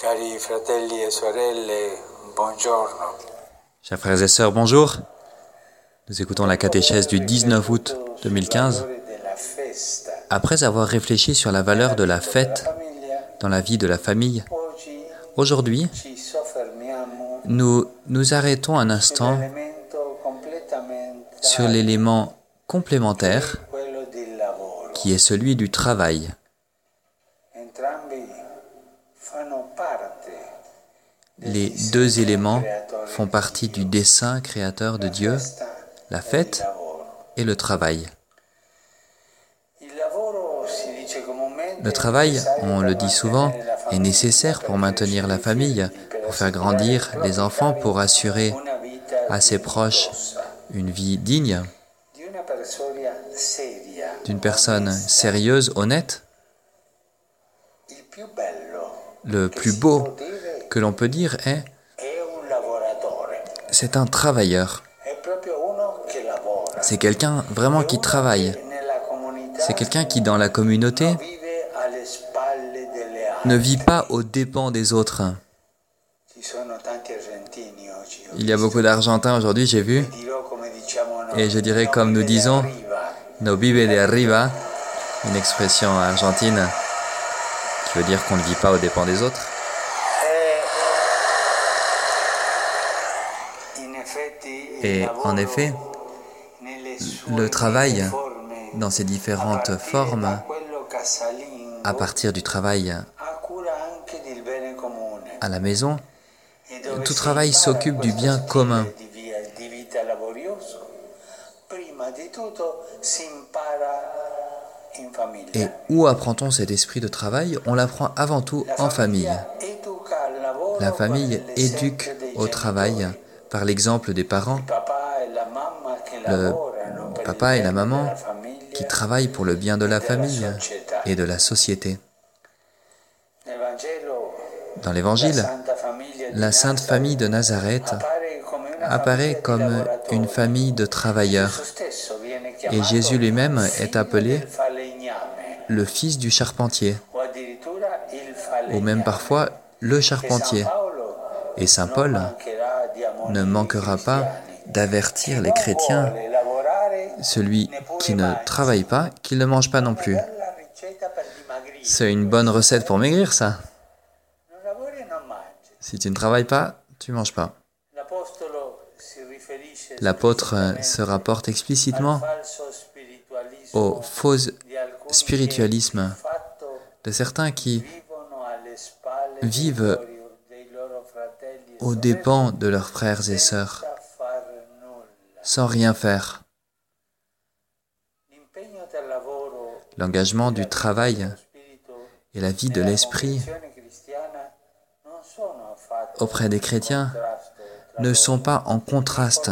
E. Chers frères et sœurs, bonjour. Nous écoutons la catéchèse du 19 août 2015. Après avoir réfléchi sur la valeur de la fête dans la vie de la famille, aujourd'hui, nous nous arrêtons un instant sur l'élément complémentaire qui est celui du travail. Les deux éléments font partie du dessein créateur de Dieu, la fête et le travail. Le travail, on le dit souvent, est nécessaire pour maintenir la famille, pour faire grandir les enfants, pour assurer à ses proches une vie digne d'une personne sérieuse, honnête. Le plus beau que l'on peut dire est c'est un travailleur. C'est quelqu'un vraiment qui travaille. C'est quelqu'un qui, dans la communauté, ne vit pas aux dépens des autres. Il y a beaucoup d'Argentins aujourd'hui, j'ai vu, et je dirais comme nous disons, no vive de arriba, une expression argentine qui veut dire qu'on ne vit pas aux dépens des autres. Et en effet, le travail dans ses différentes formes, à partir du travail à la maison, tout travail s'occupe du bien commun. Et où apprend-on cet esprit de travail? On l'apprend avant tout en famille. La famille éduque au travail. Par l'exemple des parents, le papa et la maman qui travaillent pour le bien de la famille et de la société. Dans l'Évangile, la Sainte Famille de Nazareth apparaît comme une famille de travailleurs. Et Jésus lui-même est appelé le fils du charpentier, ou même parfois le charpentier. Et Saint Paul ne manquera pas d'avertir les chrétiens, celui qui ne travaille pas, qu'il ne mange pas non plus. C'est une bonne recette pour maigrir, ça. Si tu ne travailles pas, tu manges pas. L'apôtre se rapporte explicitement au faux spiritualisme de certains qui vivent aux dépens de leurs frères et sœurs, sans rien faire. L'engagement du travail et la vie de l'esprit auprès des chrétiens ne sont pas en contraste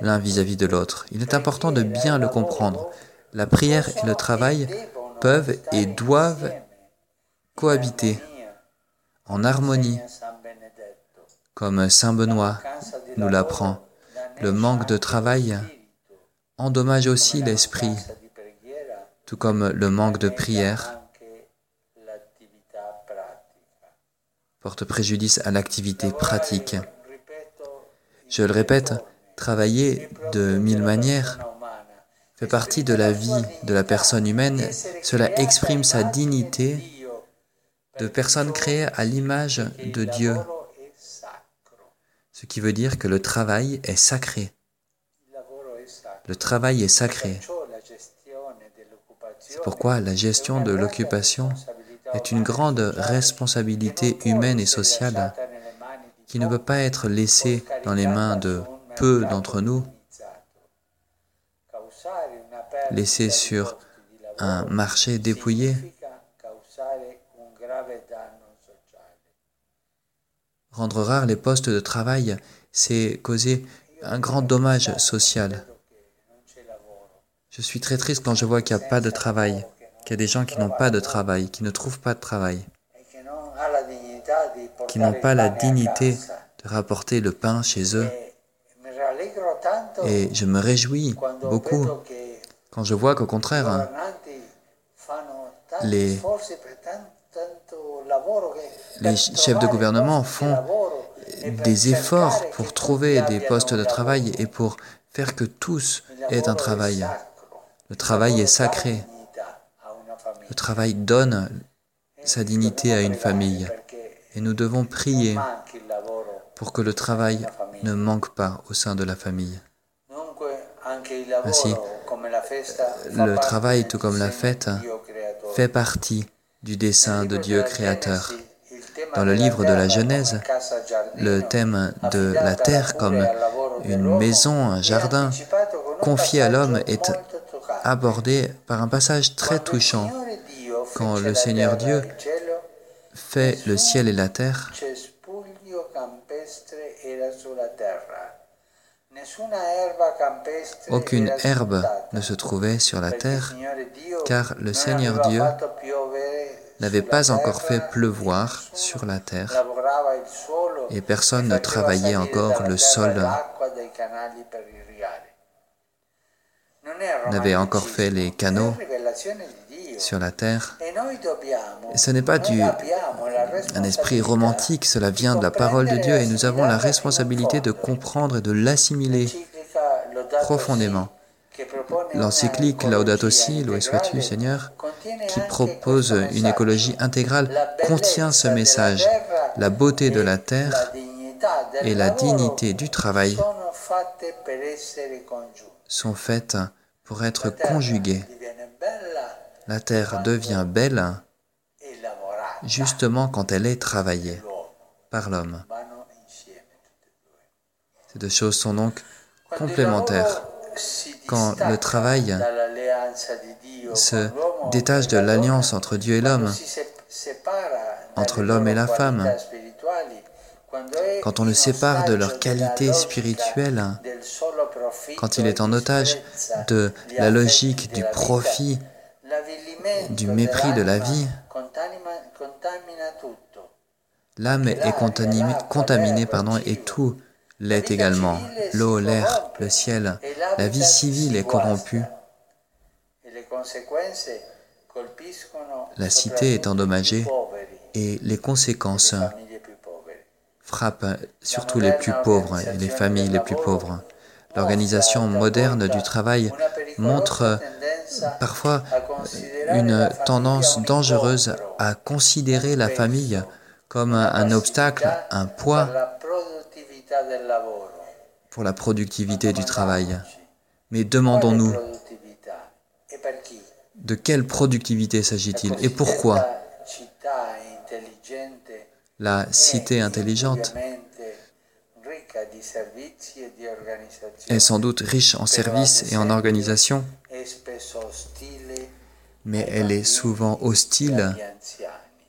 l'un vis-à-vis de l'autre. Il est important de bien le comprendre. La prière et le travail peuvent et doivent cohabiter en harmonie comme Saint Benoît nous l'apprend, le manque de travail endommage aussi l'esprit, tout comme le manque de prière porte préjudice à l'activité pratique. Je le répète, travailler de mille manières fait partie de la vie de la personne humaine, cela exprime sa dignité de personne créée à l'image de Dieu ce qui veut dire que le travail est sacré. Le travail est sacré. C'est pourquoi la gestion de l'occupation est une grande responsabilité humaine et sociale qui ne peut pas être laissée dans les mains de peu d'entre nous, laissée sur un marché dépouillé Rendre rares les postes de travail, c'est causer un grand dommage social. Je suis très triste quand je vois qu'il n'y a pas de travail, qu'il y a des gens qui n'ont pas de travail, qui ne trouvent pas de travail, qui n'ont pas la dignité de rapporter le pain chez eux. Et je me réjouis beaucoup quand je vois qu'au contraire, les Les chefs de gouvernement font des efforts pour trouver des postes de travail et pour faire que tous aient un travail. Le travail est sacré. Le travail donne sa dignité à une famille. Et nous devons prier pour que le travail ne manque pas au sein de la famille. Ainsi, le travail, tout comme la fête, fait partie du dessein de Dieu créateur. Dans le livre de la Genèse, le thème de la terre comme une maison, un jardin confié à l'homme est abordé par un passage très touchant. Quand le Seigneur Dieu fait le ciel et la terre, aucune herbe ne se trouvait sur la terre, car le Seigneur Dieu n'avait pas encore fait pleuvoir sur la terre et personne ne travaillait encore le sol, n'avait encore fait les canaux sur la terre. Ce n'est pas du, un esprit romantique, cela vient de la parole de Dieu et nous avons la responsabilité de comprendre et de l'assimiler profondément. L'encyclique Laudato Si, loué sois-tu Seigneur, qui propose une écologie intégrale, contient ce message. La beauté de la terre et la dignité du travail sont faites pour être conjuguées. La terre devient belle justement quand elle est travaillée par l'homme. Ces deux choses sont donc complémentaires. Quand le travail se détache de l'alliance entre Dieu et l'homme, entre l'homme et la femme, quand on le sépare de leur qualité spirituelle, quand il est en otage de la logique du profit, du mépris de la vie, l'âme est contaminée, et tout l'est également. L'eau, l'air, le ciel, la vie civile est corrompue. La cité est endommagée et les conséquences frappent surtout les plus pauvres et les familles les plus pauvres. L'organisation moderne du travail montre parfois une tendance dangereuse à considérer la famille comme un obstacle, un poids pour la productivité du travail. Mais demandons-nous, de quelle productivité s'agit-il et pourquoi? La cité intelligente est sans doute riche en services et en organisation, mais elle est souvent hostile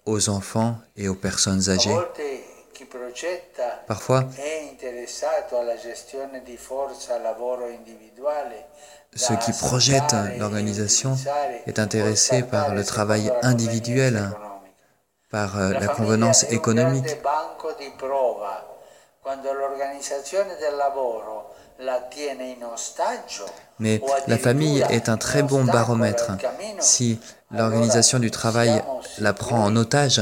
aux enfants et aux personnes âgées. Parfois, ceux qui projettent l'organisation est intéressé par le travail individuel, par euh, la convenance économique. Mais la famille est un très bon baromètre. Si l'organisation du travail la prend en otage,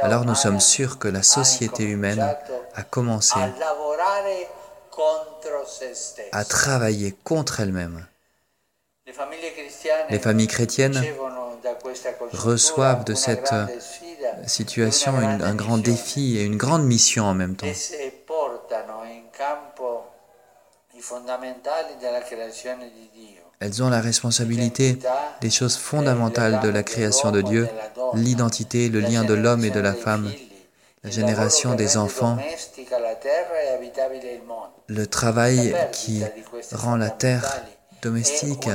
alors nous sommes sûrs que la société humaine a commencé à travailler contre elle-même. Les familles chrétiennes reçoivent de cette situation un grand défi et une grande mission en même temps. Elles ont la responsabilité des choses fondamentales de la création de Dieu, l'identité, le lien de l'homme et de la femme, la génération des enfants, le travail qui rend la terre domestique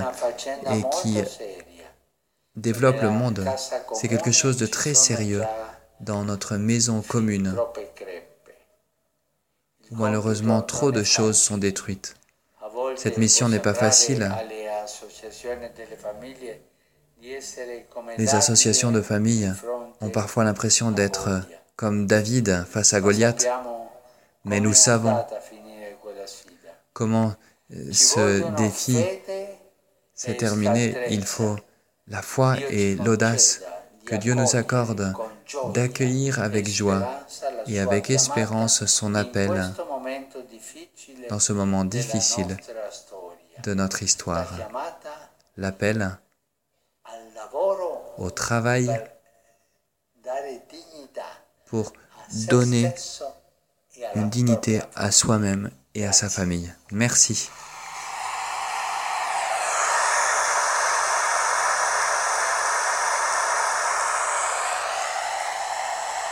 et qui développe le monde. C'est quelque chose de très sérieux dans notre maison commune. Malheureusement, trop de choses sont détruites. Cette mission n'est pas facile. Les associations de familles ont parfois l'impression d'être comme David face à Goliath, mais nous savons comment euh, ce défi s'est terminé. Il faut la foi et l'audace Que Dieu nous accorde d'accueillir avec joie et avec espérance son appel dans ce moment difficile de notre histoire. L'appel au travail pour donner une dignité à soi-même et à sa famille. Merci.